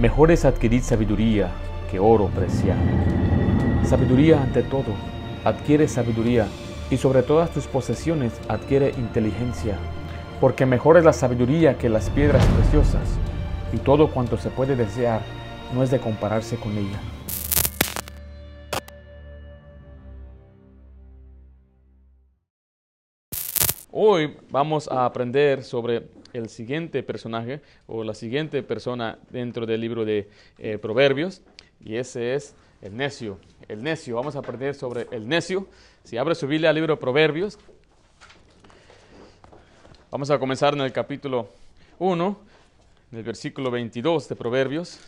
Mejor es adquirir sabiduría que oro preciado. Sabiduría ante todo. Adquiere sabiduría y sobre todas tus posesiones adquiere inteligencia, porque mejor es la sabiduría que las piedras preciosas, y todo cuanto se puede desear no es de compararse con ella. Hoy vamos a aprender sobre el siguiente personaje o la siguiente persona dentro del libro de eh, Proverbios y ese es el necio. El necio, vamos a aprender sobre el necio. Si abre su Biblia al libro de Proverbios, vamos a comenzar en el capítulo 1, en el versículo 22 de Proverbios.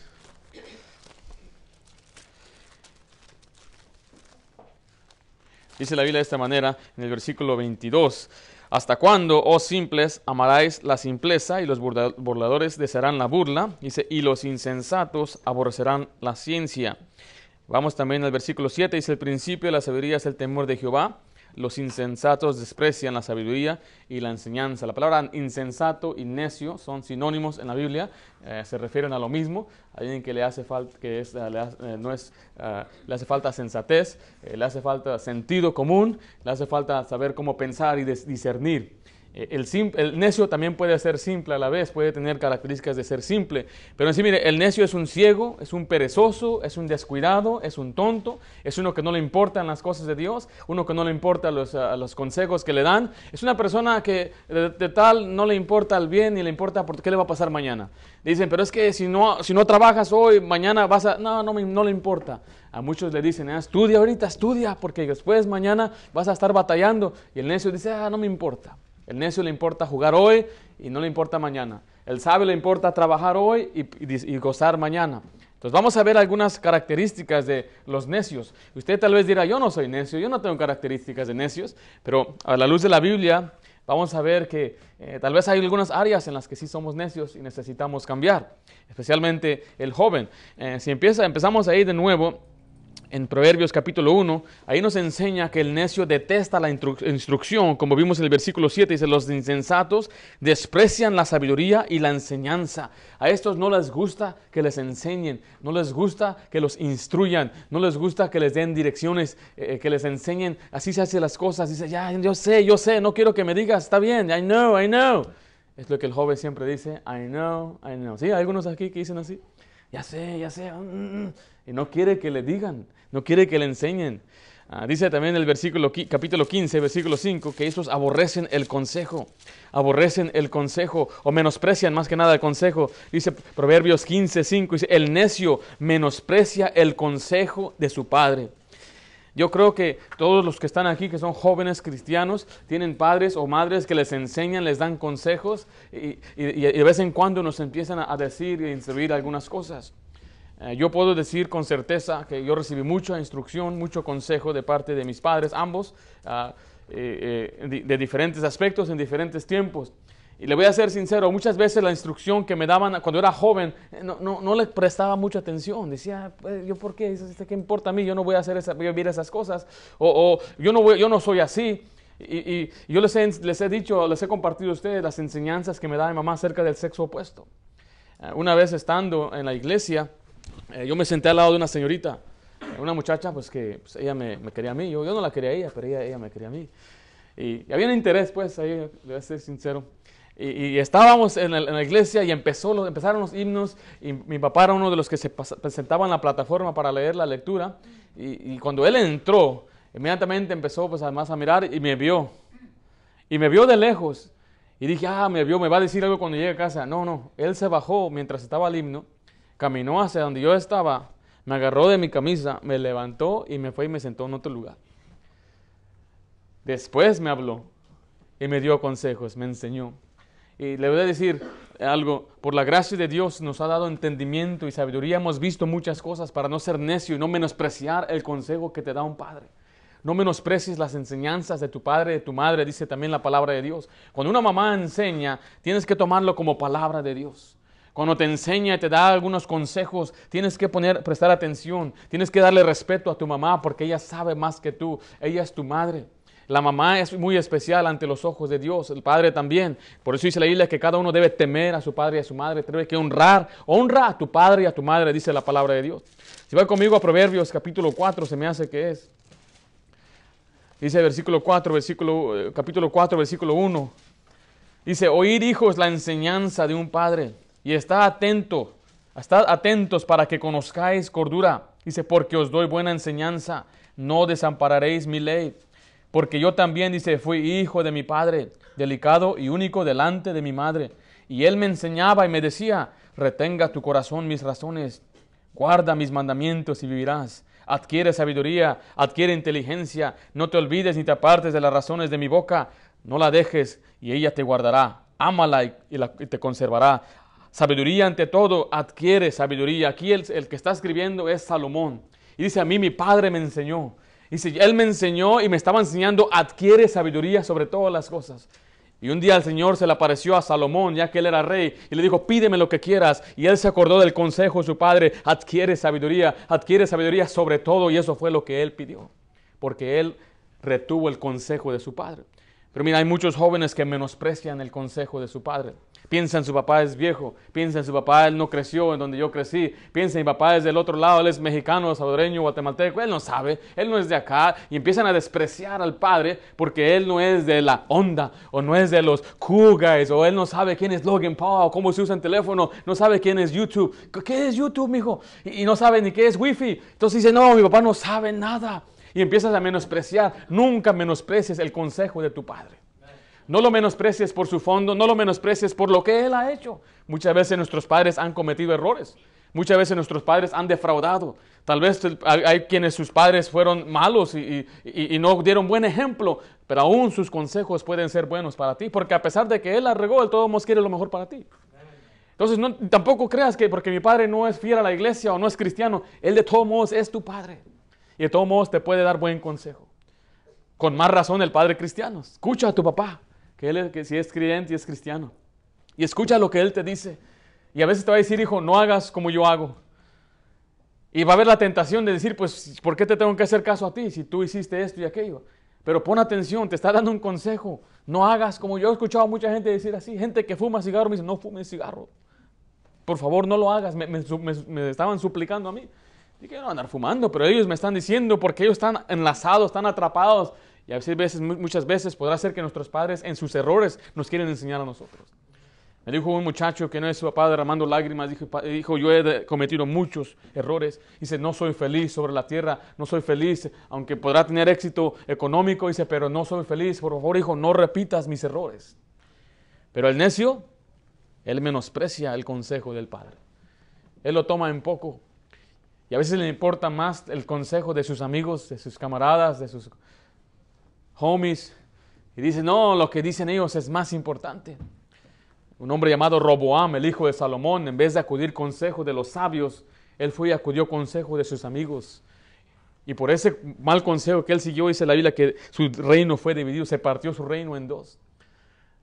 Dice la Biblia de esta manera en el versículo 22. ¿Hasta cuándo, oh simples, amaráis la simpleza y los burladores desearán la burla? Dice, y los insensatos aborrecerán la ciencia. Vamos también al versículo 7, dice, el principio de la sabiduría es el temor de Jehová, los insensatos desprecian la sabiduría y la enseñanza. La palabra insensato y necio son sinónimos en la Biblia, eh, se refieren a lo mismo. Hay alguien que le hace falta, que eh, le, no es, eh, le hace falta sensatez, le hace falta sentido común, le hace falta saber cómo pensar y discernir. Eh, el, necio también puede ser simple a la vez, puede tener características de ser simple. Pero en sí, mire, el necio es un ciego, es un perezoso, es un descuidado, es un tonto, es uno que no le importan las cosas de Dios, uno que no le importa los, consejos que le dan. Es una persona que de, tal no le importa el bien ni le importa por qué le va a pasar mañana. Dicen, pero es que si no, si no trabajas hoy, mañana vas a... No, no, no le importa. A muchos le dicen, ah, estudia ahorita, estudia, porque después mañana vas a estar batallando. Y el necio dice, ah, no me importa. El necio le importa jugar hoy y no le importa mañana. El sabio le importa trabajar hoy y, gozar mañana. Entonces vamos a ver algunas características de los necios. Usted tal vez dirá, yo no soy necio, yo no tengo características de necios, pero a la luz de la Biblia vamos a ver que eh, tal vez hay algunas áreas en las que sí somos necios y necesitamos cambiar, especialmente el joven. Eh, si empieza, empezamos ahí de nuevo en Proverbios capítulo 1, ahí nos enseña que el necio detesta la instrucción, como vimos en el versículo 7, dice, los insensatos desprecian la sabiduría y la enseñanza. A estos no les gusta que les enseñen, no les gusta que los instruyan, no les gusta que les den direcciones, eh, que les enseñen, así se hacen las cosas, dice, ya, yo sé, yo sé, no quiero que me digas, está bien, I know, I know. Es lo que el joven siempre dice, I know, I know. ¿Sí? ¿Hay algunos aquí que dicen así? Ya sé, ya sé. Mm, mm, mm". Y no quiere que le digan no quiere que le enseñen. Ah, dice también el versículo, capítulo 15, versículo 5, que esos aborrecen el consejo, aborrecen el consejo o menosprecian más que nada el consejo. Dice Proverbios 15, 5, dice, el necio menosprecia el consejo de su padre. Yo creo que todos los que están aquí, que son jóvenes cristianos, tienen padres o madres que les enseñan, les dan consejos y, de vez en cuando nos empiezan a decir y a instruir algunas cosas. Eh, yo puedo decir con certeza que yo recibí mucha instrucción, mucho consejo de parte de mis padres, ambos, ah, eh, eh, de, diferentes aspectos en diferentes tiempos. Y le voy a ser sincero, muchas veces la instrucción que me daban cuando era joven no, no, no le prestaba mucha atención. Decía, pues, ¿yo por qué? ¿Qué importa a mí? Yo no voy a hacer esa, vivir esas cosas. O, yo, no voy, yo no soy así. Y, y yo les he, les he, dicho, les he compartido a ustedes las enseñanzas que me da mi mamá acerca del sexo opuesto. una vez estando en la iglesia, eh, yo me senté al lado de una señorita, una muchacha, pues que pues, ella me, quería a mí. Yo, no la quería a ella, pero ella, ella me quería a mí. Y, había un interés, pues, ahí, a ser sincero. Y, estábamos en, la iglesia y empezó, empezaron los himnos y mi papá era uno de los que se presentaba en la plataforma para leer la lectura y, cuando él entró, inmediatamente empezó pues además a mirar y me vio. Y me vio de lejos. Y dije, ah, me vio, me va a decir algo cuando llegue a casa. No, no, él se bajó mientras estaba el himno caminó hacia donde yo estaba, me agarró de mi camisa, me levantó y me fue y me sentó en otro lugar. Después me habló y me dio consejos, me enseñó. Y le voy a decir algo, por la gracia de Dios nos ha dado entendimiento y sabiduría, hemos visto muchas cosas para no ser necio y no menospreciar el consejo que te da un padre. No menosprecies las enseñanzas de tu padre, de tu madre, dice también la palabra de Dios. Cuando una mamá enseña, tienes que tomarlo como palabra de Dios. Cuando te enseña y te da algunos consejos, tienes que poner, prestar atención, tienes que darle respeto a tu mamá porque ella sabe más que tú, ella es tu madre. La mamá es muy especial ante los ojos de Dios, el padre también. Por eso dice la Biblia que cada uno debe temer a su padre y a su madre, debe que honrar, honra a tu padre y a tu madre, dice la palabra de Dios. Si va conmigo a Proverbios capítulo 4, se me hace que es. Dice versículo 4, versículo, eh, capítulo 4, versículo 1. Dice, oír hijos la enseñanza de un padre y está atento, estad atentos para que conozcáis cordura. Dice, porque os doy buena enseñanza, no desampararéis mi ley. Porque yo también, dice, fui hijo de mi padre, delicado y único delante de mi madre. Y él me enseñaba y me decía, retenga tu corazón mis razones, guarda mis mandamientos y vivirás. Adquiere sabiduría, adquiere inteligencia, no te olvides ni te apartes de las razones de mi boca, no la dejes y ella te guardará. Ámala y, y te conservará. Sabiduría ante todo, adquiere sabiduría. Aquí el, el que está escribiendo es Salomón. Y dice, a mí mi padre me enseñó. Dice, Él me enseñó y me estaba enseñando, adquiere sabiduría sobre todas las cosas. Y un día el Señor se le apareció a Salomón, ya que él era rey, y le dijo, pídeme lo que quieras. Y él se acordó del consejo de su padre, adquiere sabiduría, adquiere sabiduría sobre todo, y eso fue lo que él pidió, porque él retuvo el consejo de su padre. Pero mira, hay muchos jóvenes que menosprecian el consejo de su padre. Piensan su papá es viejo, piensan su papá él no creció en donde yo crecí, piensan mi papá es del otro lado, él es mexicano, salvadoreño, guatemalteco, él no sabe, él no es de acá y empiezan a despreciar al padre porque él no es de la onda o no es de los cool guys o él no sabe quién es Logan Paul, cómo se usa el teléfono, no sabe quién es YouTube. ¿Qué es YouTube, mijo? Y, y no sabe ni qué es Wi-Fi. Entonces dice, no, mi papá no sabe nada. Y empiezas a menospreciar. Nunca menosprecies el consejo de tu padre. No lo menosprecies por su fondo, no lo menosprecies por lo que Él ha hecho. Muchas veces nuestros padres han cometido errores. Muchas veces nuestros padres han defraudado. Tal vez hay quienes sus padres fueron malos y, no dieron buen ejemplo, pero aún sus consejos pueden ser buenos para ti, porque a pesar de que Él la regó, Él todo modos quiere lo mejor para ti. Entonces tampoco creas que porque mi padre no es fiel a la iglesia o no es cristiano, Él de todos modos es tu padre. Y de todos modos te puede dar buen consejo. Con más razón el padre cristiano. Escucha a tu papá que él que si es creyente y es cristiano. Y escucha lo que él te dice. Y a veces te va a decir, hijo, no hagas como yo hago. Y va a haber la tentación de decir, pues, ¿por qué te tengo que hacer caso a ti si tú hiciste esto y aquello? Pero pon atención, te está dando un consejo. No hagas como yo he escuchado a mucha gente decir así. Gente que fuma cigarro me dice, no fume cigarro. Por favor, no lo hagas. Me estaban suplicando a mí. Y quiero andar fumando, pero ellos me están diciendo porque ellos están enlazados, están atrapados y a veces, muchas veces podrá ser que nuestros padres en sus errores nos quieren enseñar a nosotros. Me dijo un muchacho que no es su papá derramando lágrimas, dijo, dijo, yo he cometido muchos errores. Dice, no soy feliz sobre la tierra, no soy feliz, aunque podrá tener éxito económico, dice, pero no soy feliz. Por favor, hijo, no repitas mis errores. Pero el necio, él menosprecia el consejo del padre. Él lo toma en poco. Y a veces le importa más el consejo de sus amigos, de sus camaradas, de sus homies, y dice, no, lo que dicen ellos es más importante. Un hombre llamado Roboam, el hijo de Salomón, en vez de acudir consejo de los sabios, él fue y acudió consejo de sus amigos. Y por ese mal consejo que él siguió, dice la Biblia que su reino fue dividido, se partió su reino en dos.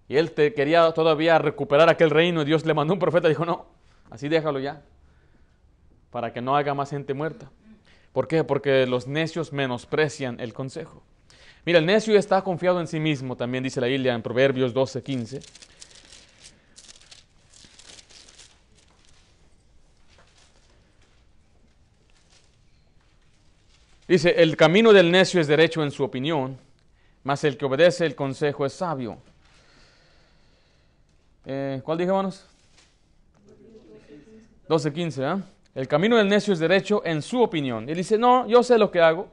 Y él quería todavía recuperar aquel reino Dios le mandó un profeta y dijo, no, así déjalo ya, para que no haga más gente muerta. ¿Por qué? Porque los necios menosprecian el consejo. Mira, el necio está confiado en sí mismo, también dice la Biblia en Proverbios 12, 15. Dice, el camino del necio es derecho en su opinión, mas el que obedece el consejo es sabio. Eh, ¿Cuál dije, hermanos? 12, 15, ¿ah? El camino del necio es derecho en su opinión. Él dice, no, yo sé lo que hago.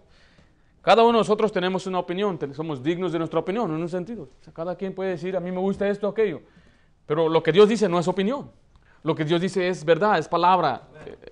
Cada uno de nosotros tenemos una opinión, somos dignos de nuestra opinión en un sentido. cada quien puede decir, a mí me gusta esto aquello. Pero lo que Dios dice no es opinión. Lo que Dios dice es verdad, es palabra,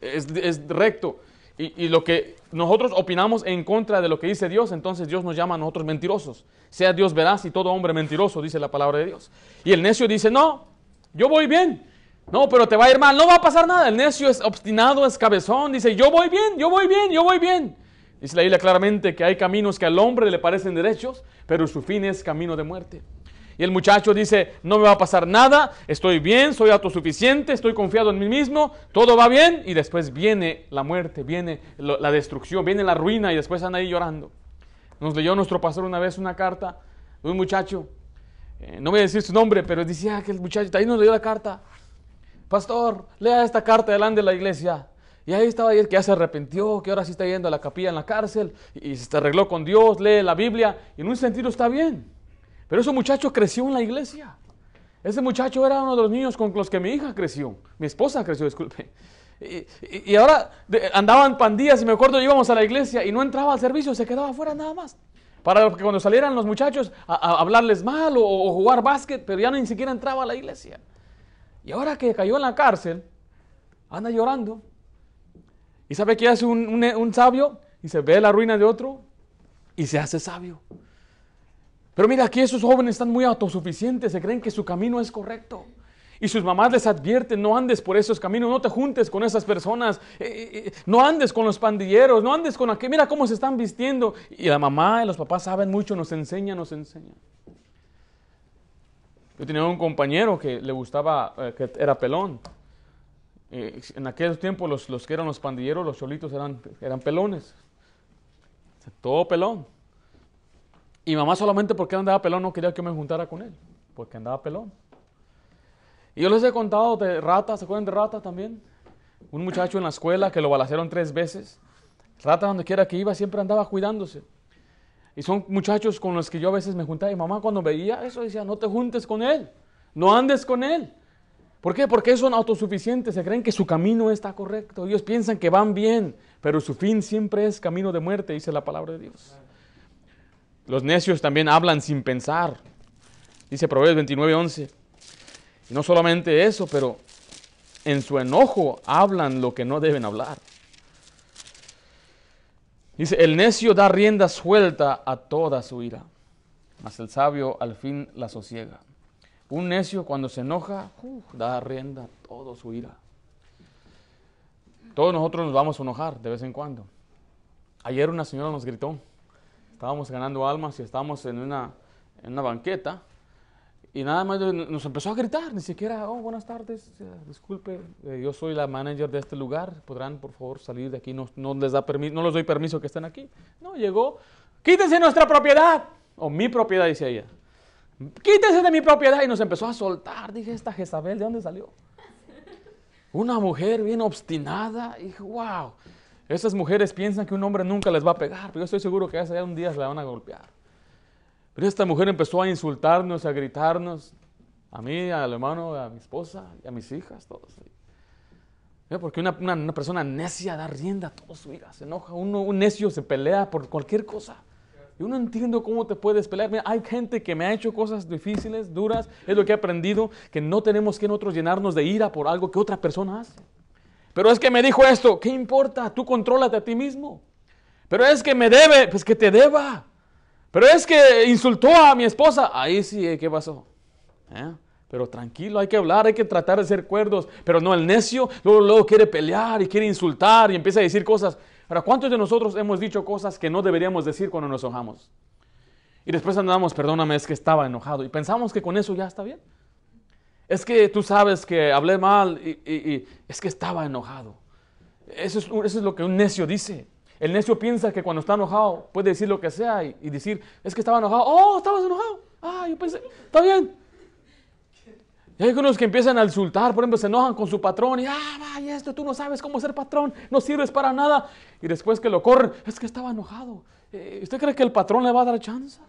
es, recto. Y, lo que nosotros opinamos en contra de lo que dice Dios, entonces Dios nos llama a nosotros mentirosos. Sea Dios veraz y todo hombre mentiroso, dice la palabra de Dios. Y el necio dice, no, yo voy bien. No, pero te va a ir mal, no va a pasar nada. El necio es obstinado, es cabezón, dice, yo voy bien, yo voy bien, yo voy bien. Dice la Biblia claramente que hay caminos que al hombre le parecen derechos, pero su fin es camino de muerte. Y el muchacho dice, no me va a pasar nada, estoy bien, soy autosuficiente, estoy confiado en mí mismo, todo va bien, y después viene la muerte, viene la destrucción, viene la ruina, y después están ahí llorando. Nos leyó nuestro pastor una vez una carta de un muchacho. Eh, no voy a decir su nombre, pero decía que el muchacho, ahí nos leyó la carta. Pastor, lea esta carta delante de la iglesia. Y ahí estaba ayer que ya se arrepintió, que ahora sí está yendo a la capilla en la cárcel y se arregló con Dios, lee la Biblia y en un sentido está bien. Pero ese muchacho creció en la iglesia. Ese muchacho era uno de los niños con los que mi hija creció, mi esposa creció, disculpe. Y, ahora andaban pandillas y me acuerdo íbamos a la iglesia y no entraba al servicio, se quedaba afuera nada más. Para que cuando salieran los muchachos a, hablarles mal o, jugar básquet, pero ya ni siquiera entraba a la iglesia. Y ahora que cayó en la cárcel, anda llorando ¿Y sabe qué hace un, sabio? Y se ve la ruina de otro y se hace sabio. Pero mira, aquí esos jóvenes están muy autosuficientes, se creen que su camino es correcto. Y sus mamás les advierten, no andes por esos caminos, no te juntes con esas personas, eh, eh, eh, no andes con los pandilleros, no andes con aquel, mira cómo se están vistiendo. Y la mamá y los papás saben mucho, nos enseñan, nos enseñan. Yo tenía un compañero que le gustaba, que era pelón. Eh, en aquel tiempo los, los, que eran los pandilleros, los cholitos eran, eran pelones. Todo pelón. Y mamá solamente porque andaba pelón no quería que me juntara con él, porque andaba pelón. Y yo les he contado de Rata, ¿se acuerdan de Rata también? Un muchacho en la escuela que lo balacearon tres veces. Rata donde quiera que iba siempre andaba cuidándose. Y son muchachos con los que yo a veces me juntaba y mamá cuando veía eso decía, no te juntes con él, no andes con él. ¿Por qué? Porque son autosuficientes, se creen que su camino está correcto. Ellos piensan que van bien, pero su fin siempre es camino de muerte, dice la palabra de Dios. Los necios también hablan sin pensar, dice Proverbios 29, 11. Y no solamente eso, pero en su enojo hablan lo que no deben hablar. Dice, el necio da rienda suelta a toda su ira, mas el sabio al fin la sosiega. Un necio cuando se enoja, da rienda todo su ira. Todos nosotros nos vamos a enojar de vez en cuando. Ayer una señora nos gritó. Estábamos ganando almas y estábamos en una, en una banqueta. Y nada más nos empezó a gritar, ni siquiera, oh, buenas tardes, disculpe, eh, yo soy la manager de este lugar, podrán por favor salir de aquí, no, no les da permiso, no les doy permiso que estén aquí. No, llegó, quítense nuestra propiedad, o mi propiedad, dice ella quítese de mi propiedad. Y nos empezó a soltar. Dije, esta Jezabel, ¿de dónde salió? Una mujer bien obstinada. Y dije, wow. Esas mujeres piensan que un hombre nunca les va a pegar, pero yo estoy seguro que esa un día se la van a golpear. Pero esta mujer empezó a insultarnos, a gritarnos, a mí, al hermano, a mi esposa a mis hijas, todos. Porque una, persona necia da rienda a todo su ira, se enoja, uno, un necio se pelea por cualquier cosa. Yo no entiendo cómo te puedes pelear. hay gente que me ha hecho cosas difíciles, duras. Es lo que he aprendido, que no tenemos que nosotros llenarnos de ira por algo que otra persona hace. Pero es que me dijo esto, ¿qué importa? Tú contrólate a ti mismo. Pero es que me debe, pues que te deba. Pero es que insultó a mi esposa. Ahí sí, ¿qué pasó? ¿Eh? Pero tranquilo, hay que hablar, hay que tratar de ser cuerdos. Pero no, el necio luego, luego quiere pelear y quiere insultar y empieza a decir cosas. Ahora, ¿cuántos de nosotros hemos dicho cosas que no deberíamos decir cuando nos enojamos? Y después andamos, perdóname, es que estaba enojado. Y pensamos que con eso ya está bien. Es que tú sabes que hablé mal y, es que estaba enojado. Eso es, eso es, lo que un necio dice. El necio piensa que cuando está enojado puede decir lo que sea y, decir, es que estaba enojado. Oh, estabas enojado. Ah, yo pensé, está bien. Y hay algunos que empiezan a insultar, por ejemplo, se enojan con su patrón y, ah, vaya, esto tú no sabes cómo ser patrón, no sirves para nada. Y después que lo corren, es que estaba enojado. Eh, ¿Usted cree que el patrón le va a dar chance?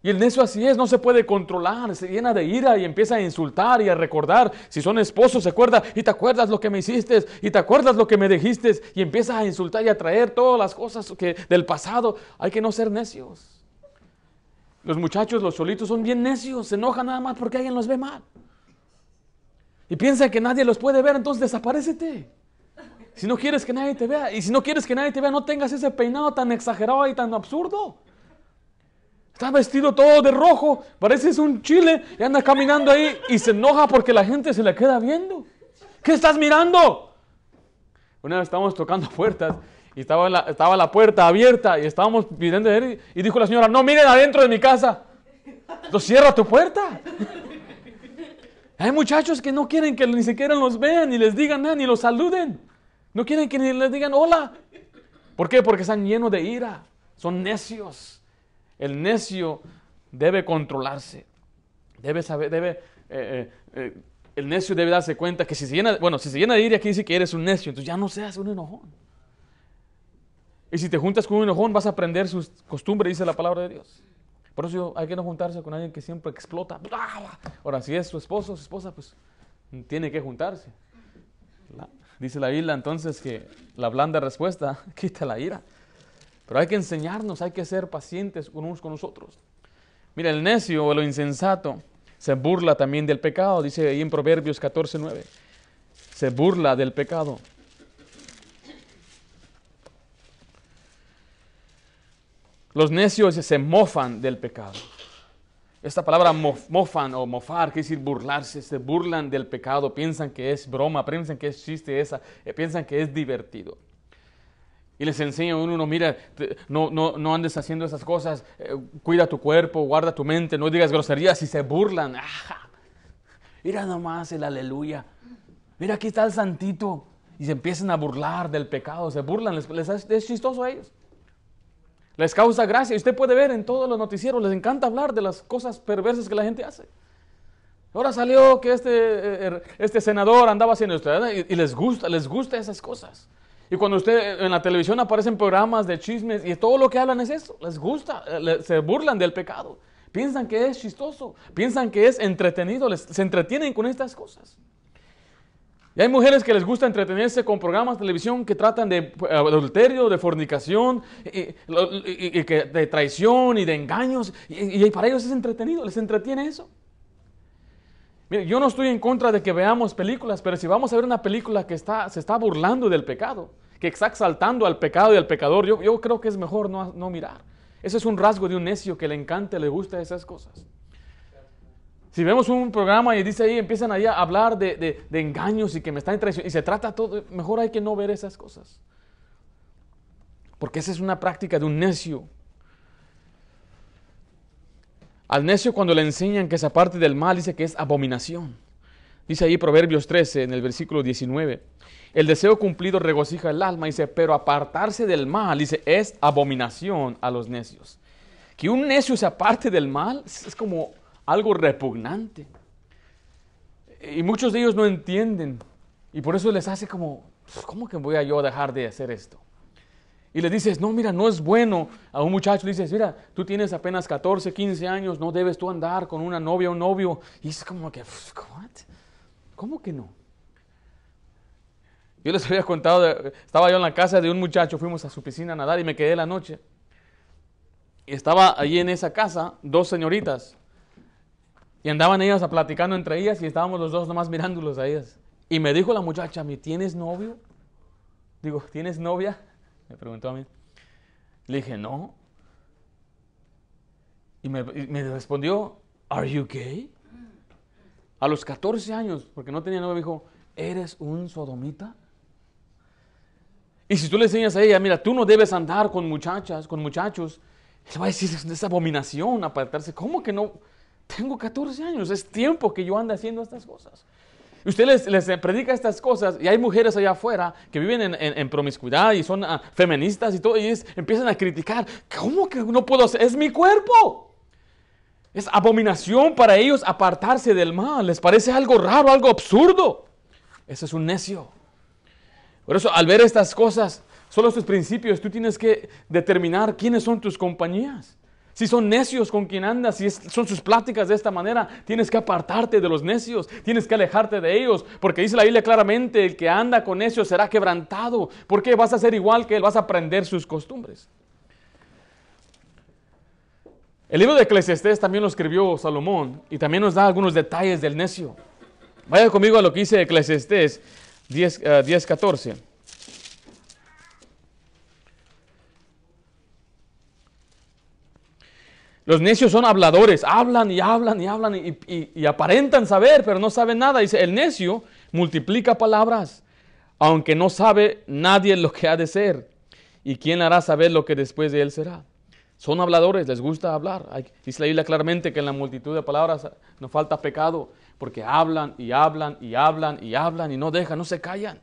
Y el necio así es, no se puede controlar, se llena de ira y empieza a insultar y a recordar. Si son esposos, se acuerda, y te acuerdas lo que me hiciste, y te acuerdas lo que me dijiste, y empieza a insultar y a traer todas las cosas que, del pasado. Hay que no ser necios. Los muchachos, los solitos, son bien necios, se enojan nada más porque alguien los ve mal. Y piensa que nadie los puede ver, entonces desaparecete. Si no quieres que nadie te vea, y si no quieres que nadie te vea, no tengas ese peinado tan exagerado y tan absurdo. Está vestido todo de rojo, pareces un chile y anda caminando ahí y se enoja porque la gente se le queda viendo. ¿Qué estás mirando? Una vez estábamos tocando puertas y estaba la, estaba la puerta abierta y estábamos pidiendo él y dijo la señora, no miren adentro de mi casa. Lo cierra tu puerta. Hay muchachos que no quieren que ni siquiera los vean, ni les digan nada, ni los saluden. No quieren que ni les digan hola. ¿Por qué? Porque están llenos de ira. Son necios. El necio debe controlarse. Debe saber, debe, eh, eh, eh, el necio debe darse cuenta que si se llena, bueno, si se llena de ira aquí dice que eres un necio, entonces ya no seas un enojón. Y si te juntas con un enojón vas a aprender sus costumbres, dice la palabra de Dios. Por eso hay que no juntarse con alguien que siempre explota. Ahora, si es su esposo su esposa, pues tiene que juntarse. dice la Biblia entonces que la blanda respuesta quita la ira. Pero hay que enseñarnos, hay que ser pacientes unos con nosotros. Mira, el necio o lo insensato se burla también del pecado, dice ahí en Proverbios 14, 9. Se burla del pecado. Los necios se mofan del pecado. Esta palabra mofan o mofar quiere decir burlarse, se burlan del pecado, piensan que es broma, piensan que es chiste esa, eh, piensan que es divertido. Y les enseña uno, uno mira, no, no, no andes haciendo esas cosas, eh, cuida tu cuerpo, guarda tu mente, no digas groserías y se burlan. Mira nomás el aleluya. Mira, aquí está el santito. Y se empiezan a burlar del pecado, se burlan, les, les es chistoso a ellos. Les causa gracia. Y usted puede ver en todos los noticieros, les encanta hablar de las cosas perversas que la gente hace. Ahora salió que este, eh, er, este senador andaba haciendo esto y, y les gusta, les gusta esas cosas. Y cuando usted en la televisión aparecen programas de chismes y todo lo que hablan es eso, les gusta, eh, se burlan del pecado. Piensan que es chistoso, piensan que es entretenido, se entretienen con estas cosas. Y hay mujeres que les gusta entretenerse con programas de televisión que tratan de eh, adulterio, de fornicación, y, de traición y de engaños. Y, para ellos es entretenido, les entretiene eso. Yo no estoy en contra de que veamos películas, pero si vamos a ver una película que está, se está burlando del pecado, que está exaltando al pecado y al pecador, yo, yo creo que es mejor no, no mirar. Ese es un rasgo de un necio que le encanta, le gusta esas cosas. Si vemos un programa y dice ahí, empiezan ahí a hablar de, de, de engaños y que me están traicionando, y se trata todo, mejor hay que no ver esas cosas. Porque esa es una práctica de un necio al necio cuando le enseñan que esa parte del mal dice que es abominación. Dice ahí Proverbios 13 en el versículo 19. El deseo cumplido regocija el alma, dice, pero apartarse del mal, dice, es abominación a los necios. Que un necio se aparte del mal es como algo repugnante. Y muchos de ellos no entienden. Y por eso les hace como, ¿cómo que voy a yo dejar de hacer esto? Y le dices, no, mira, no es bueno. A un muchacho le dices, mira, tú tienes apenas 14, 15 años, no debes tú andar con una novia o un novio. Y es como que, ¿cómo que no? Yo les había contado, estaba yo en la casa de un muchacho, fuimos a su piscina a nadar y me quedé la noche. Y estaba allí en esa casa dos señoritas. Y andaban ellas a platicando entre ellas y estábamos los dos nomás mirándolos a ellas. Y me dijo la muchacha, ¿me tienes novio? Digo, ¿tienes novia? Me preguntó a mí. Le dije, no. Y me, respondió, ¿Are you gay? A los 14 años, porque no tenía novia, me dijo, ¿eres un sodomita? Y si tú le enseñas a ella, mira, tú no debes andar con muchachas, con muchachos, le va a decir, es abominación apartarse. ¿Cómo que no? Tengo 14 años, es tiempo que yo ande haciendo estas cosas. Usted les, predica estas cosas y hay mujeres allá afuera que viven en, promiscuidad y son ah, feministas y todo, y empiezan a criticar. ¿Cómo que no puedo hacer? Es mi cuerpo. Es abominación para ellos apartarse del mal. Les parece algo raro, algo absurdo. Eso es un necio. Por eso, al ver estas cosas, solo estos principios, tú tienes que determinar quiénes son tus compañías. Si son necios con quien andas, si son sus pláticas de esta manera, tienes que apartarte de los necios, tienes que alejarte de ellos, porque dice la Biblia claramente, el que anda con necios será quebrantado, porque vas a ser igual que él, vas a aprender sus costumbres. El libro de Eclesiastés también lo escribió Salomón y también nos da algunos detalles del necio. Vaya conmigo a lo que dice Eclesiastés 10, 10 14. Los necios son habladores, hablan y hablan y hablan y, aparentan saber, pero no saben nada. Dice, el necio multiplica palabras, aunque no sabe nadie lo que ha de ser. ¿Y quién hará saber lo que después de él será? Son habladores, les gusta hablar. dice la Biblia claramente que en la multitud de palabras no falta pecado, porque hablan y hablan y hablan y hablan y no dejan, no se callan.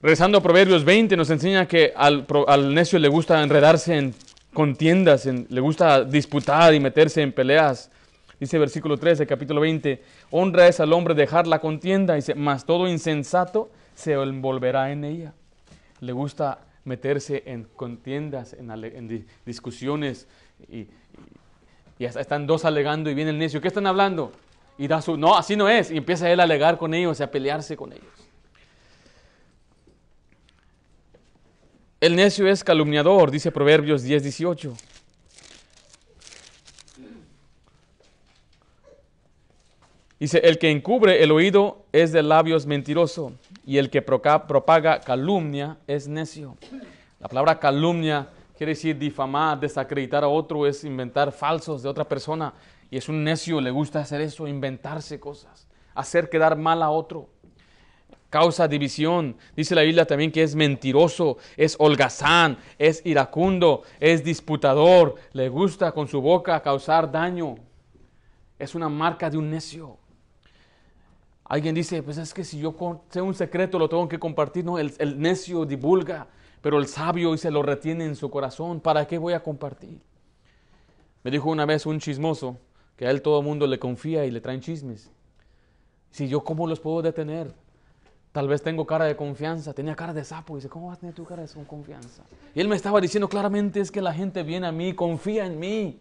Regresando a Proverbios 20, nos enseña que al, al necio le gusta enredarse en contiendas, le gusta disputar y meterse en peleas. Dice versículo 13, capítulo 20, honra es al hombre dejar la contienda, dice, mas todo insensato se envolverá en ella. Le gusta meterse en contiendas, en, discusiones, y, y, están dos alegando y viene el necio, ¿qué están hablando? Y da su, no, así no es, y empieza él a alegar con ellos, a pelearse con ellos. El necio es calumniador, dice Proverbios 10, 18. Dice, el que encubre el oído es de labios mentiroso y el que propaga calumnia es necio. La palabra calumnia quiere decir difamar, desacreditar a otro, es inventar falsos de otra persona. Y es un necio, le gusta hacer eso, inventarse cosas, hacer quedar mal a otro causa división. Dice la Biblia también que es mentiroso, es holgazán, es iracundo, es disputador, le gusta con su boca causar daño. Es una marca de un necio. Alguien dice, pues es que si yo sé un secreto lo tengo que compartir. No, el, necio divulga, pero el sabio se lo retiene en su corazón. ¿Para qué voy a compartir? Me dijo una vez un chismoso que a él todo el mundo le confía y le traen chismes. Si yo, ¿cómo los puedo detener? Tal vez tengo cara de confianza. Tenía cara de sapo. Dice, ¿cómo vas a tener tu cara de confianza? Y él me estaba diciendo claramente es que la gente viene a mí, confía en mí.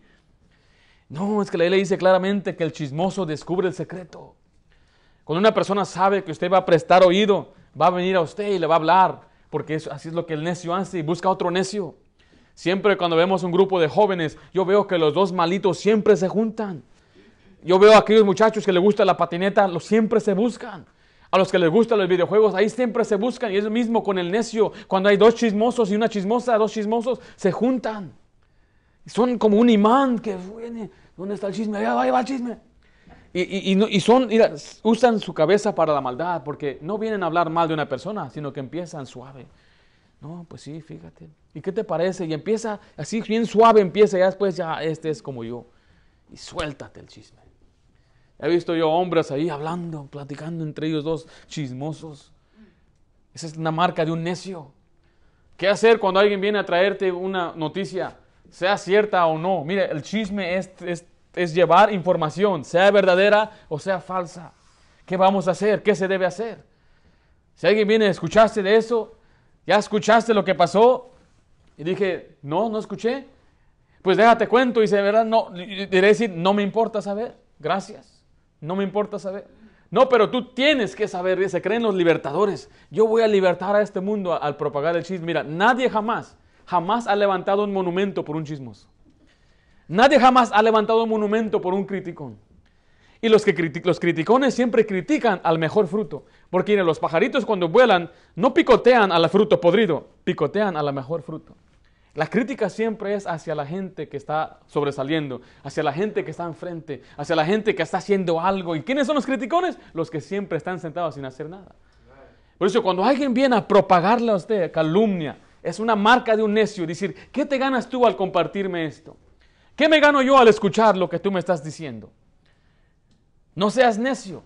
No, es que ley dice claramente que el chismoso descubre el secreto. Cuando una persona sabe que usted va a prestar oído, va a venir a usted y le va a hablar, porque eso, así es lo que el necio hace y busca otro necio. Siempre cuando vemos un grupo de jóvenes, yo veo que los dos malitos siempre se juntan. Yo veo a aquellos muchachos que les gusta la patineta, los siempre se buscan. A los que les gustan los videojuegos, ahí siempre se buscan. Y es lo mismo con el necio. Cuando hay dos chismosos y una chismosa, dos chismosos, se juntan. Son como un imán que viene. ¿Dónde está el chisme? Allá va, el chisme. Y, y, son, usan su cabeza para la maldad, porque no vienen a hablar mal de una persona, sino que empiezan suave. No, pues sí, fíjate. ¿Y qué te parece? Y empieza así, bien suave empieza, y después ya, este es como yo. Y suéltate el chisme. He visto yo hombres ahí hablando, platicando entre ellos dos, chismosos. Esa es una marca de un necio. ¿Qué hacer cuando alguien viene a traerte una noticia, sea cierta o no? Mire, el chisme es, es, llevar información, sea verdadera o sea falsa. ¿Qué vamos a hacer? ¿Qué se debe hacer? Si alguien viene, ¿escuchaste de eso? ¿Ya escuchaste lo que pasó? Y dije, no, no escuché. Pues déjate cuento y dice, ¿verdad? No, diré decir, no me importa saber. Gracias. No me importa saber. No, pero tú tienes que saber, se creen los libertadores. Yo voy a libertar a este mundo al propagar el chisme. Mira, nadie jamás, jamás ha levantado un monumento por un chismoso. Nadie jamás ha levantado un monumento por un criticón. Y los, que los criticones siempre critican al mejor fruto. Porque los pajaritos cuando vuelan no picotean al fruto podrido, picotean a la mejor fruto. La crítica siempre es hacia la gente que está sobresaliendo, hacia la gente que está enfrente, hacia la gente que está haciendo algo. ¿Y quiénes son los criticones? Los que siempre están sentados sin hacer nada. Por eso cuando alguien viene a propagarle a usted calumnia, es una marca de un necio, decir, ¿qué te ganas tú al compartirme esto? ¿Qué me gano yo al escuchar lo que tú me estás diciendo? No seas necio.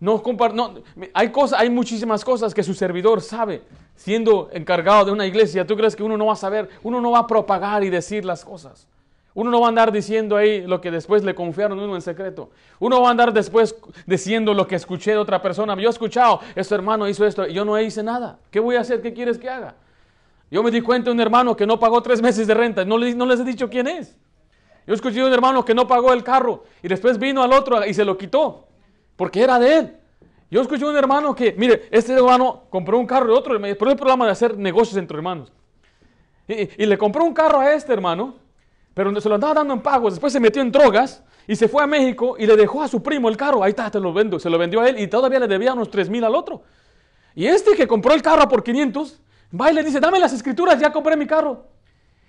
No, no, hay, cosas, hay muchísimas cosas que su servidor sabe siendo encargado de una iglesia. ¿Tú crees que uno no va a saber? Uno no va a propagar y decir las cosas. Uno no va a andar diciendo ahí lo que después le confiaron uno en secreto. Uno va a andar después diciendo lo que escuché de otra persona. Yo he escuchado, este hermano hizo esto y yo no hice nada. ¿Qué voy a hacer? ¿Qué quieres que haga? Yo me di cuenta de un hermano que no pagó tres meses de renta. No, no les he dicho quién es. Yo escuché de un hermano que no pagó el carro y después vino al otro y se lo quitó porque era de él. Yo escuché un hermano que, mire, este hermano compró un carro de otro, por el programa de hacer negocios entre hermanos. Y, le compró un carro a este hermano, pero se lo andaba dando en pagos, después se metió en drogas y se fue a México y le dejó a su primo el carro. Ahí está, te lo vendo. Se lo vendió a él y todavía le debía unos 3 mil al otro. Y este que compró el carro por 500, va y le dice, dame las escrituras, ya compré mi carro.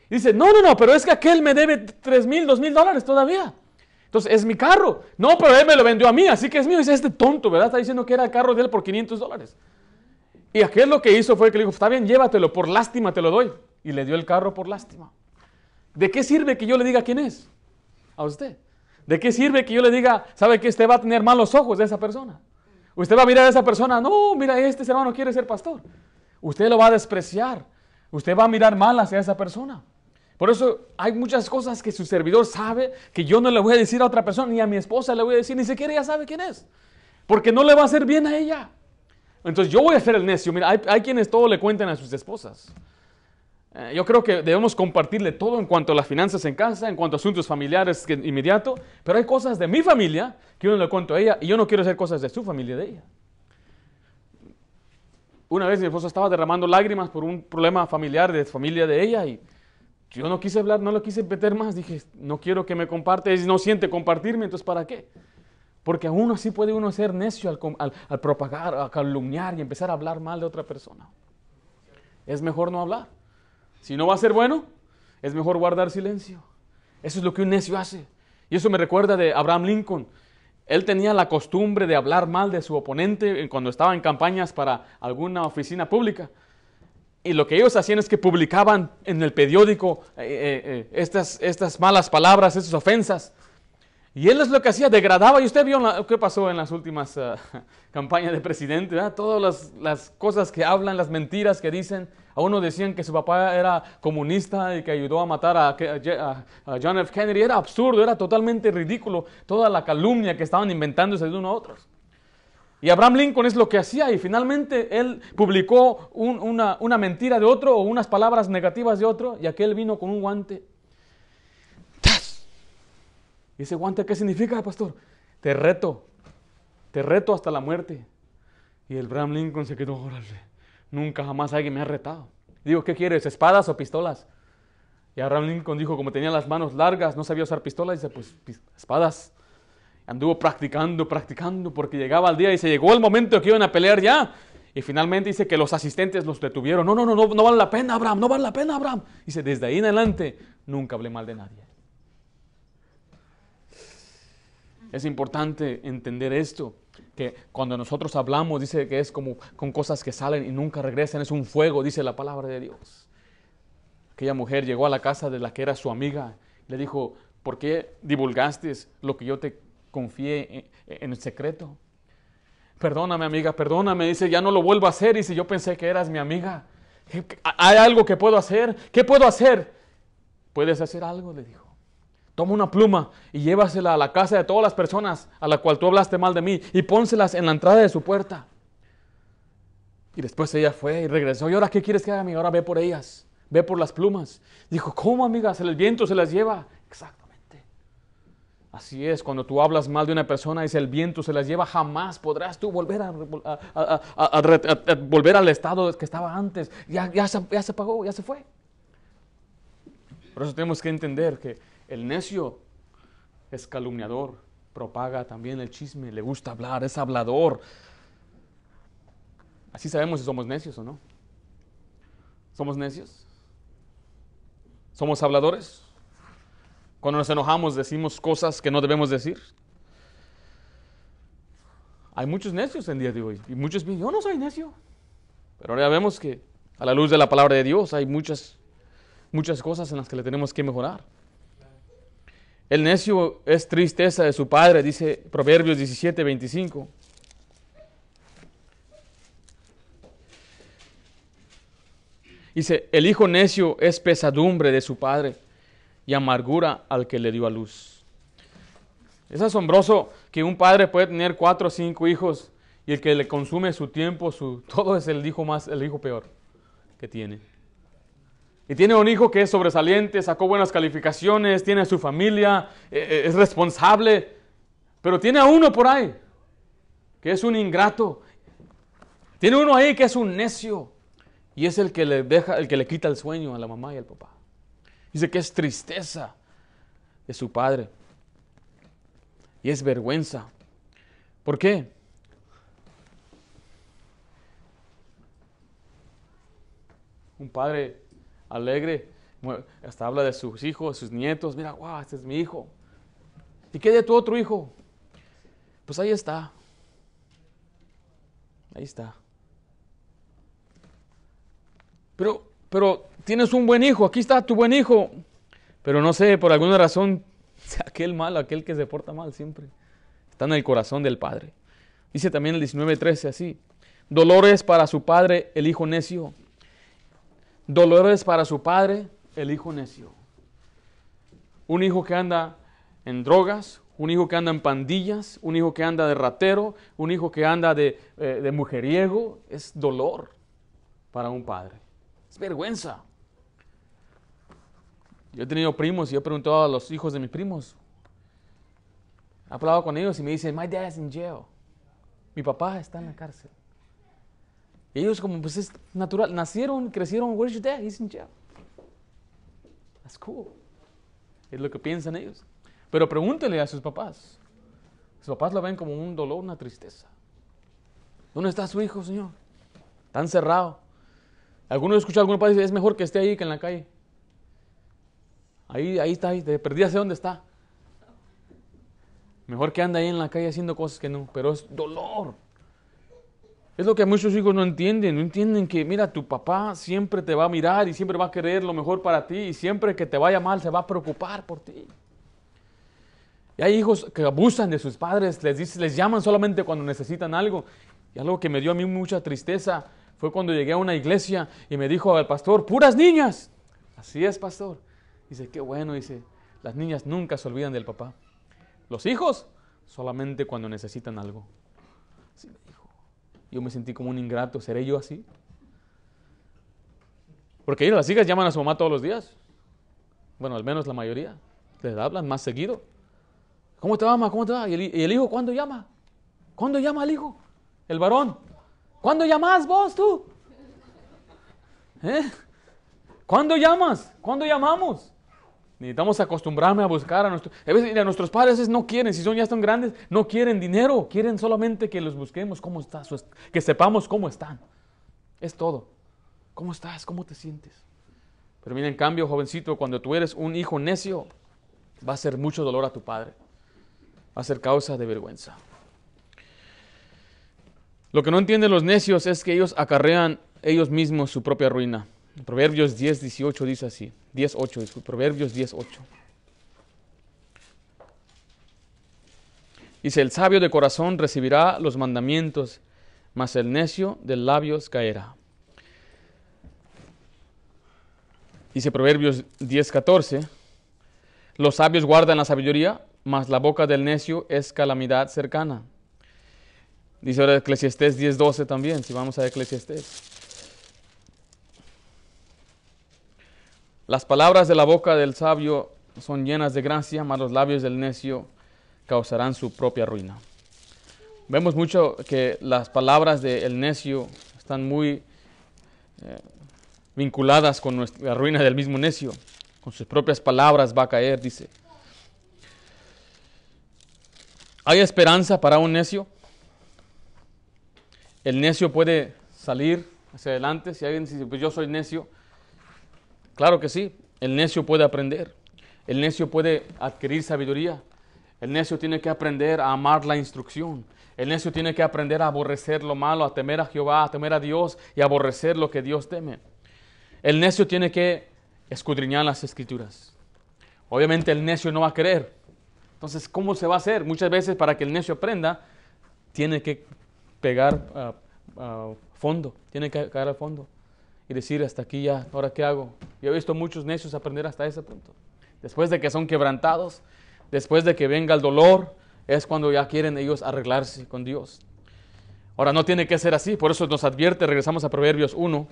Y dice, no, no, no, pero es que aquel me debe 3 mil, 2 mil dólares todavía. Entonces, es mi carro. No, pero él me lo vendió a mí, así que es mío. Dice, este tonto, ¿verdad? Está diciendo que era el carro de él por 500 dólares. Y aquel lo que hizo fue que le dijo, está bien, llévatelo, por lástima te lo doy. Y le dio el carro por lástima. ¿De qué sirve que yo le diga quién es? A usted. ¿De qué sirve que yo le diga, sabe que usted va a tener malos ojos de esa persona? Usted va a mirar a esa persona, no, mira, este hermano quiere ser pastor. usted lo va a despreciar. Usted va a mirar mal hacia esa persona. Por eso hay muchas cosas que su servidor sabe que yo no le voy a decir a otra persona, ni a mi esposa le voy a decir, ni siquiera ella sabe quién es. Porque no le va a hacer bien a ella. Entonces yo voy a ser el necio. Mira, hay, quienes todo le cuentan a sus esposas. Eh, yo creo que debemos compartirle todo en cuanto a las finanzas en casa, en cuanto a asuntos familiares inmediato, pero hay cosas de mi familia que yo no le cuento a ella y yo no quiero hacer cosas de su familia de ella. Una vez mi esposa estaba derramando lágrimas por un problema familiar de familia de ella y yo no quise hablar, no lo quise meter más. Dije, no quiero que me comparte, no siente compartirme, entonces ¿para qué? Porque aún así puede uno ser necio al, al, propagar, a calumniar y empezar a hablar mal de otra persona. Es mejor no hablar. Si no va a ser bueno, es mejor guardar silencio. Eso es lo que un necio hace. Y eso me recuerda de Abraham Lincoln. Él tenía la costumbre de hablar mal de su oponente cuando estaba en campañas para alguna oficina pública. Y lo que ellos hacían es que publicaban en el periódico eh, eh, eh, estas, estas malas palabras, estas ofensas. Y él es lo que hacía, degradaba. Y usted vio lo que pasó en las últimas campañas de presidente, todas las, cosas que hablan, las mentiras que dicen. A uno decían que su papá era comunista y que ayudó a matar a, a, John F. Kennedy. Era absurdo, era totalmente ridículo toda la calumnia que estaban inventándose de uno a otros. Y Abraham Lincoln es lo que hacía y finalmente él publicó una, mentira de otro o unas palabras negativas de otro y aquel vino con un guante. ¿Y ese guante qué significa, pastor? Te reto, te reto hasta la muerte. Y el Abraham Lincoln se quedó, órale, nunca jamás alguien me ha retado. Digo, ¿qué quieres, espadas o pistolas? Y Abraham Lincoln dijo, como tenía las manos largas, no sabía usar pistolas, dice, pues espadas. Anduvo practicando, practicando, porque llegaba el día y se llegó el momento que iban a pelear ya. Y finalmente dice que los asistentes los detuvieron. No, no, no, no, no vale la pena, Abraham, no vale la pena, Abraham. Dice, desde ahí en adelante nunca hablé mal de nadie. Es importante entender esto, que cuando nosotros hablamos, dice que es como con cosas que salen y nunca regresan, es un fuego, dice la palabra de Dios. Aquella mujer llegó a la casa de la que era su amiga, le dijo, ¿por qué divulgaste lo que yo te confié en, el secreto. Perdóname, amiga, perdóname. Dice, ya no lo vuelvo a hacer. Dice, yo pensé que eras mi amiga. ¿Hay algo que puedo hacer? ¿Qué puedo hacer? ¿Puedes hacer algo? Le dijo. Toma una pluma y llévasela a la casa de todas las personas a la cual tú hablaste mal de mí y pónselas en la entrada de su puerta. Y después ella fue y regresó. ¿Y ahora qué quieres que haga, amiga? Ahora ve por ellas. Ve por las plumas. Dijo, ¿cómo, amiga? El viento se las lleva. Exacto. Así es, cuando tú hablas mal de una persona y si el viento se las lleva, jamás podrás tú volver, a, volver al estado que estaba antes. Ya, ya, se, ya se pagó, ya se fue. Por eso tenemos que entender que el necio es calumniador, propaga también el chisme, le gusta hablar, es hablador. Así sabemos si somos necios o no. ¿Somos necios? ¿Somos habladores? Cuando nos enojamos decimos cosas que no debemos decir. Hay muchos necios en día de hoy. Y muchos dicen, yo no soy necio. Pero ahora vemos que a la luz de la palabra de Dios hay muchas, muchas cosas en las que le tenemos que mejorar. El necio es tristeza de su padre, dice Proverbios 17, 25. Dice, el hijo necio es pesadumbre de su padre y amargura al que le dio a luz. Es asombroso que un padre puede tener cuatro o cinco hijos y el que le consume su tiempo, su, todo es el hijo más, el hijo peor que tiene. Y tiene un hijo que es sobresaliente, sacó buenas calificaciones, tiene su familia, eh, eh, es responsable, pero tiene a uno por ahí que es un ingrato. Tiene uno ahí que es un necio y es el que le deja, el que le quita el sueño a la mamá y al papá. Dice que es tristeza de su padre. Y es vergüenza. ¿Por qué? Un padre alegre, hasta habla de sus hijos, sus nietos. Mira, wow, este es mi hijo. ¿Y qué de tu otro hijo? Pues ahí está. Ahí está. Pero pero tienes un buen hijo, aquí está tu buen hijo. Pero no sé, por alguna razón, aquel mal, aquel que se porta mal siempre, está en el corazón del Padre. Dice también el 19.13 así, Dolores para su padre, el hijo necio. Dolores para su padre, el hijo necio. Un hijo que anda en drogas, un hijo que anda en pandillas, un hijo que anda de ratero, un hijo que anda de, eh, de mujeriego, es dolor para un padre. Es vergüenza. Yo he tenido primos y he preguntado a los hijos de mis primos. He hablado con ellos y me dicen, my dad is in jail. Mi papá está en la cárcel. Y ellos como, pues es natural, nacieron, crecieron, where's your dad? He's in jail. That's cool. Es lo que piensan ellos. Pero pregúntele a sus papás. Sus papás lo ven como un dolor, una tristeza. ¿Dónde está su hijo, Señor? Está encerrado. Algunos escuchan algunos padres es mejor que esté ahí que en la calle. Ahí, ahí está, ahí, te perdí hace dónde está. Mejor que anda ahí en la calle haciendo cosas que no, pero es dolor. Es lo que muchos hijos no entienden. No entienden que, mira, tu papá siempre te va a mirar y siempre va a querer lo mejor para ti y siempre que te vaya mal se va a preocupar por ti. Y hay hijos que abusan de sus padres, les, dicen, les llaman solamente cuando necesitan algo. Y algo que me dio a mí mucha tristeza fue cuando llegué a una iglesia y me dijo al pastor, puras niñas. Así es, pastor. Dice, qué bueno, dice, las niñas nunca se olvidan del papá. Los hijos solamente cuando necesitan algo. Así me dijo. Yo me sentí como un ingrato. ¿Seré yo así? Porque las hijas llaman a su mamá todos los días. Bueno, al menos la mayoría. Les hablan más seguido. ¿Cómo te va, mamá? ¿Cómo te va? ¿Y el, hijo cuándo llama? ¿Cuándo llama el hijo? El varón. ¿Cuándo llamas vos tú? ¿Eh? ¿Cuándo llamas? ¿Cuándo llamamos? Necesitamos acostumbrarme a buscar a nuestros... A veces a nuestros padres no quieren, si son ya están grandes, no quieren dinero, quieren solamente que los busquemos cómo estás, que sepamos cómo están. Es todo. ¿Cómo estás? ¿Cómo te sientes? Pero mira, en cambio, jovencito, cuando tú eres un hijo necio, va a ser mucho dolor a tu padre. Va a ser causa de vergüenza. Lo que no entienden los necios es que ellos acarrean ellos mismos su propia ruina. Proverbios 10, 18 dice así. 10, 8, Proverbios 10, 8. Dice, el sabio de corazón recibirá los mandamientos, mas el necio de labios caerá. Dice Proverbios 10, 14. Los sabios guardan la sabiduría, mas la boca del necio es calamidad cercana. Dice ahora Eclesiastés 10, 12 también, si vamos a Eclesiastés. Las palabras de la boca del sabio son llenas de gracia, mas los labios del necio causarán su propia ruina. Vemos mucho que las palabras del necio están muy eh, vinculadas con la ruina del mismo necio. Con sus propias palabras va a caer, dice. ¿Hay esperanza para un necio? ¿El necio puede salir hacia adelante? Si alguien dice, pues yo soy necio, Claro que sí, el necio puede aprender, el necio puede adquirir sabiduría, el necio tiene que aprender a amar la instrucción, el necio tiene que aprender a aborrecer lo malo, a temer a Jehová, a temer a Dios y a aborrecer lo que Dios teme. El necio tiene que escudriñar las escrituras. Obviamente el necio no va a querer. Entonces, ¿cómo se va a hacer? Muchas veces para que el necio aprenda, tiene que pegar a fondo, tiene que caer al fondo y decir, hasta aquí ya, ahora qué hago. Yo he visto muchos necios aprender hasta ese punto. Después de que son quebrantados, después de que venga el dolor, es cuando ya quieren ellos arreglarse con Dios. Ahora no tiene que ser así, por eso nos advierte, regresamos a Proverbios 1.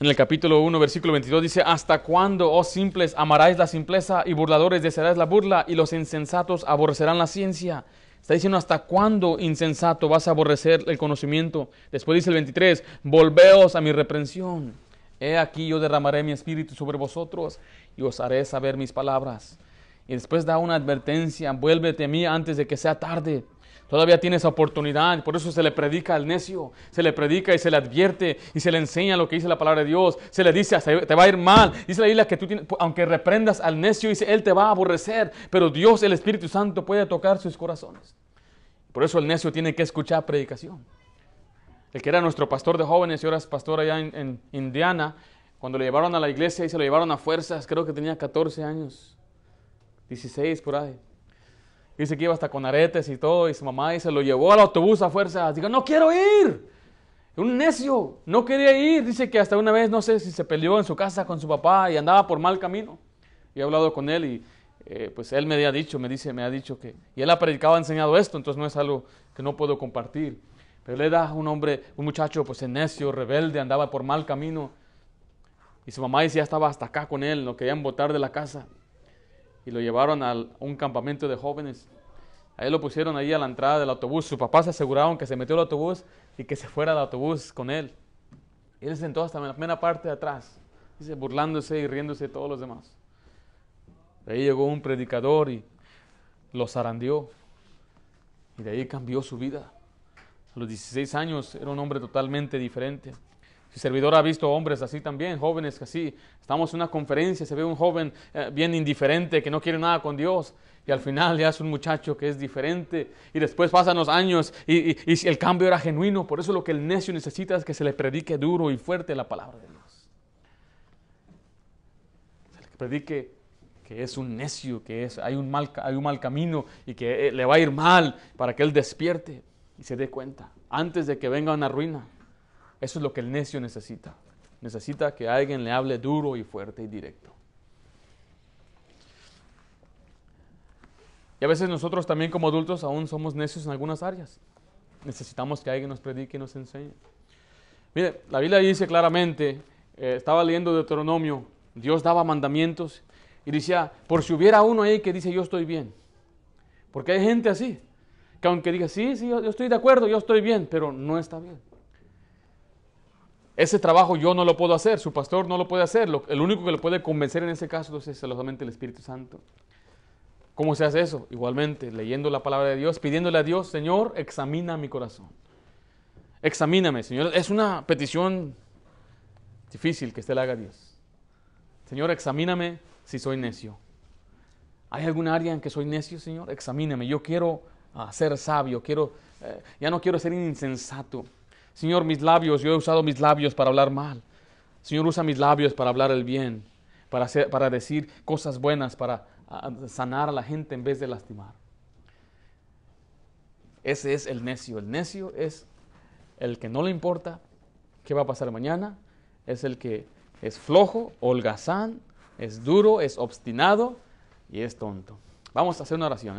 En el capítulo 1, versículo 22 dice, ¿hasta cuándo, oh simples, amaráis la simpleza y burladores desearéis la burla y los insensatos aborrecerán la ciencia? Está diciendo, ¿hasta cuándo, insensato, vas a aborrecer el conocimiento? Después dice el 23, volveos a mi reprensión. He aquí yo derramaré mi espíritu sobre vosotros y os haré saber mis palabras. Y después da una advertencia, vuélvete a mí antes de que sea tarde. Todavía tienes oportunidad, por eso se le predica al necio, se le predica y se le advierte y se le enseña lo que dice la palabra de Dios, se le dice, te va a ir mal, dice la Biblia que tú tienes, aunque reprendas al necio, dice, él te va a aborrecer, pero Dios, el Espíritu Santo, puede tocar sus corazones. Por eso el necio tiene que escuchar predicación. El que era nuestro pastor de jóvenes y ahora es pastor allá en, Indiana, cuando le llevaron a la iglesia y se lo llevaron a fuerzas, creo que tenía 14 años, 16 por ahí. Dice que iba hasta con aretes y todo, y su mamá se lo llevó al autobús a fuerza. Digo, no quiero ir. Un necio, no quería ir. Dice que hasta una vez, no sé si se peleó en su casa con su papá y andaba por mal camino. Y he hablado con él y eh, pues él me ha dicho, me dice, me ha dicho que, y él ha predicado, ha enseñado esto, entonces no es algo que no puedo compartir. Pero él era un hombre, un muchacho pues necio, rebelde, andaba por mal camino. Y su mamá ya estaba hasta acá con él, lo querían botar de la casa. Y lo llevaron a un campamento de jóvenes. Ahí lo pusieron ahí a la entrada del autobús. Su papá se aseguraron que se metió al autobús y que se fuera al autobús con él. Y él se sentó hasta la primera parte de atrás, dice, burlándose y riéndose de todos los demás. De ahí llegó un predicador y lo zarandeó. Y de ahí cambió su vida. A los 16 años era un hombre totalmente diferente. Su servidor ha visto hombres así también, jóvenes así. Estamos en una conferencia, se ve un joven eh, bien indiferente que no quiere nada con Dios. Y al final ya es un muchacho que es diferente. Y después pasan los años y, y el cambio era genuino. Por eso lo que el necio necesita es que se le predique duro y fuerte la palabra de Dios. Se le predique que es un necio, que es, hay, un mal, hay un mal camino y que eh, le va a ir mal para que él despierte y se dé cuenta antes de que venga una ruina. Eso es lo que el necio necesita. Necesita que alguien le hable duro y fuerte y directo. Y a veces nosotros también como adultos aún somos necios en algunas áreas. Necesitamos que alguien nos predique y nos enseñe. Mire, la Biblia dice claramente, eh, estaba leyendo Deuteronomio, Dios daba mandamientos y decía, por si hubiera uno ahí que dice yo estoy bien. Porque hay gente así, que aunque diga, sí, sí, yo, estoy de acuerdo, yo estoy bien, pero no está bien. Ese trabajo yo no lo puedo hacer, su pastor no lo puede hacer. el único que le puede convencer en ese caso es solamente el Espíritu Santo. ¿Cómo se hace eso? Igualmente, leyendo la palabra de Dios, pidiéndole a Dios, Señor, examina mi corazón. Examíname, Señor. Es una petición difícil que usted le haga a Dios. Señor, examíname si soy necio. ¿Hay algún área en que soy necio, Señor? Examíname. Yo quiero ah, ser sabio, quiero, eh, ya no quiero ser insensato. Señor, mis labios, yo he usado mis labios para hablar mal. Señor, usa mis labios para hablar el bien, para, para decir cosas buenas, para ah, sanar a la gente en vez de lastimar. Ese es el necio. El necio es el que no le importa qué va a pasar mañana, es el que es flojo, holgazán, es duro, es obstinado y es tonto. Vamos a hacer una oración. ¿eh?